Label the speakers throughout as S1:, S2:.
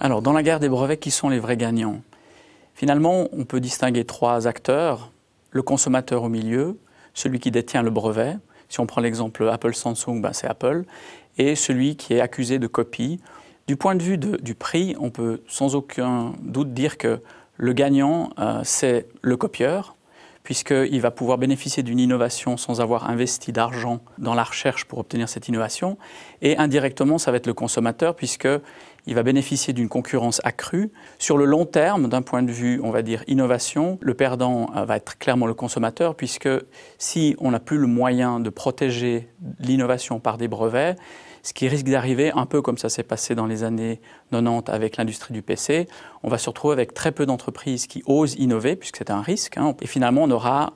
S1: Alors, dans la guerre des brevets, qui sont les vrais gagnants? Finalement, on peut distinguer trois acteurs. Le consommateur au milieu, celui qui détient le brevet. Si on prend l'exemple Apple-Samsung, ben c'est Apple. Et celui qui est accusé de copie. Du point de vue du prix, on peut sans aucun doute dire que le gagnant, euh, c'est le copieur, puisqu'il va pouvoir bénéficier d'une innovation sans avoir investi d'argent dans la recherche pour obtenir cette innovation. Et indirectement, ça va être le consommateur, puisqu'il va bénéficier d'une concurrence accrue. Sur le long terme, d'un point de vue, on va dire, innovation, le perdant euh, va être clairement le consommateur, puisque si on n'a plus le moyen de protéger l'innovation par des brevets, ce qui risque d'arriver, un peu comme ça s'est passé dans les années 90 avec l'industrie du PC, on va se retrouver avec très peu d'entreprises qui osent innover, puisque c'est un risque. Hein. et finalement, on aura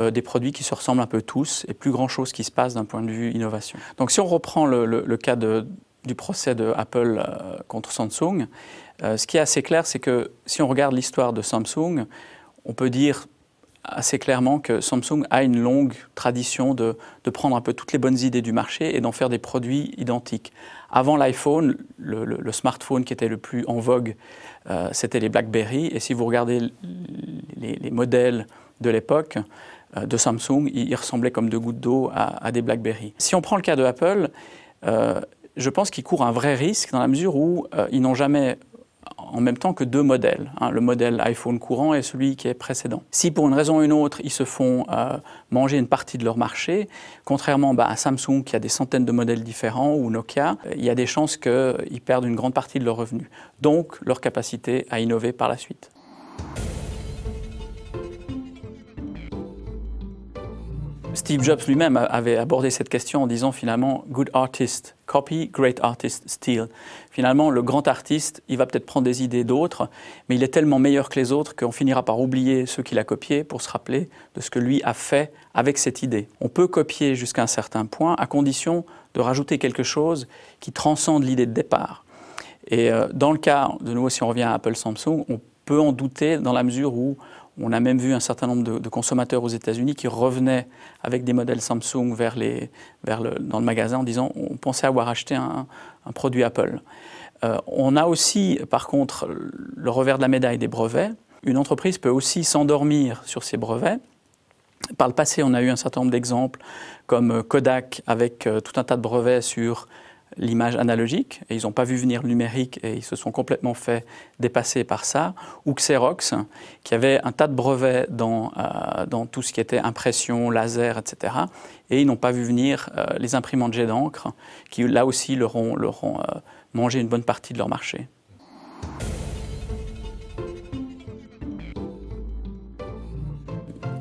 S1: euh, des produits qui se ressemblent un peu tous et plus grand-chose qui se passe d'un point de vue innovation. Donc si on reprend le, cas du procès de Apple euh, contre Samsung, euh, ce qui est assez clair, c'est que si on regarde l'histoire de Samsung, on peut dire assez clairement que Samsung a une longue tradition de, prendre un peu toutes les bonnes idées du marché et d'en faire des produits identiques. Avant l'iPhone, le, smartphone qui était le plus en vogue, euh, c'était les BlackBerry. Et si vous regardez les, modèles de l'époque euh, de Samsung, ils, ressemblaient comme deux gouttes d'eau à, des BlackBerry. Si on prend le cas de Apple, euh, je pense qu'ils courent un vrai risque dans la mesure où ils n'ont jamais en même temps que deux modèles, hein, le modèle iPhone courant et celui qui est précédent. Si pour une raison ou une autre, ils se font euh, manger une partie de leur marché, contrairement bah, à Samsung qui a des centaines de modèles différents ou Nokia, euh, il y a des chances qu'ils perdent une grande partie de leurs revenus, donc leur capacité à innover par la suite. Steve Jobs lui-même avait abordé cette question en disant finalement Good artist copy, great artist steal. Finalement, le grand artiste, il va peut-être prendre des idées d'autres, mais il est tellement meilleur que les autres qu'on finira par oublier ceux qu'il a copiés pour se rappeler de ce que lui a fait avec cette idée. On peut copier jusqu'à un certain point à condition de rajouter quelque chose qui transcende l'idée de départ. Et euh, dans le cas, de nouveau, si on revient à Apple Samsung, on peut en douter dans la mesure où on a même vu un certain nombre de, consommateurs aux États-Unis qui revenaient avec des modèles Samsung vers les, vers le, dans le magasin en disant on pensait avoir acheté un, produit Apple. Euh, on a aussi, par contre, le revers de la médaille des brevets. Une entreprise peut aussi s'endormir sur ses brevets. Par le passé, on a eu un certain nombre d'exemples, comme Kodak avec euh, tout un tas de brevets sur l'image analogique, et ils n'ont pas vu venir le numérique et ils se sont complètement fait dépasser par ça, ou Xerox, qui avait un tas de brevets dans, euh, dans tout ce qui était impression, laser, etc. Et ils n'ont pas vu venir euh, les imprimantes jet d'encre, qui là aussi leur ont, leur ont euh, mangé une bonne partie de leur marché.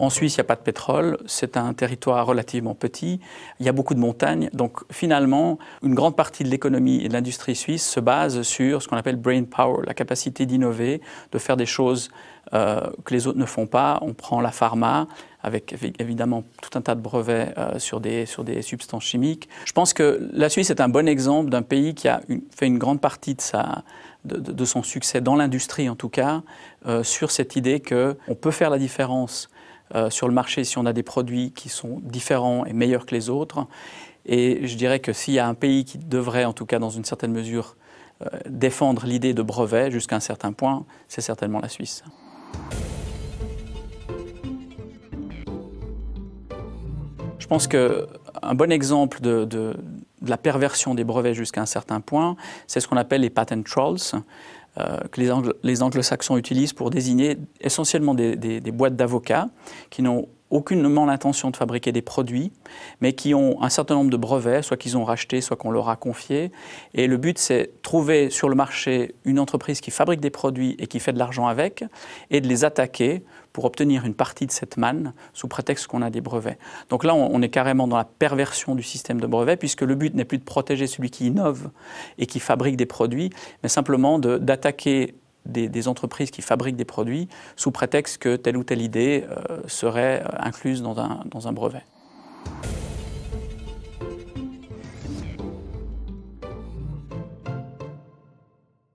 S1: En Suisse, il n'y a pas de pétrole, c'est un territoire relativement petit, il y a beaucoup de montagnes, donc finalement, une grande partie de l'économie et de l'industrie suisse se base sur ce qu'on appelle brain power, la capacité d'innover, de faire des choses euh, que les autres ne font pas. On prend la pharma, avec évidemment tout un tas de brevets euh, sur, des, sur des substances chimiques. Je pense que la Suisse est un bon exemple d'un pays qui a fait une grande partie de, sa, de, son succès dans l'industrie en tout cas, euh, sur cette idée qu'on peut faire la différence euh, sur le marché si on a des produits qui sont différents et meilleurs que les autres. Et je dirais que s'il y a un pays qui devrait, en tout cas dans une certaine mesure, euh, défendre l'idée de brevet jusqu'à un certain point, c'est certainement la Suisse. Je pense qu'un bon exemple de, de, la perversion des brevets jusqu'à un certain point, c'est ce qu'on appelle les patent trolls. Euh, que les, anglo-saxons utilisent pour désigner essentiellement des, des boîtes d'avocats qui n'ont aucunement l'intention de fabriquer des produits, mais qui ont un certain nombre de brevets, soit qu'ils ont rachetés, soit qu'on leur a confiés. Et le but, c'est trouver sur le marché une entreprise qui fabrique des produits et qui fait de l'argent avec, et de les attaquer pour obtenir une partie de cette manne sous prétexte qu'on a des brevets. Donc là, on est carrément dans la perversion du système de brevets, puisque le but n'est plus de protéger celui qui innove et qui fabrique des produits, mais simplement d'attaquer des, entreprises qui fabriquent des produits sous prétexte que telle ou telle idée euh, serait euh, incluse dans un, dans un brevet.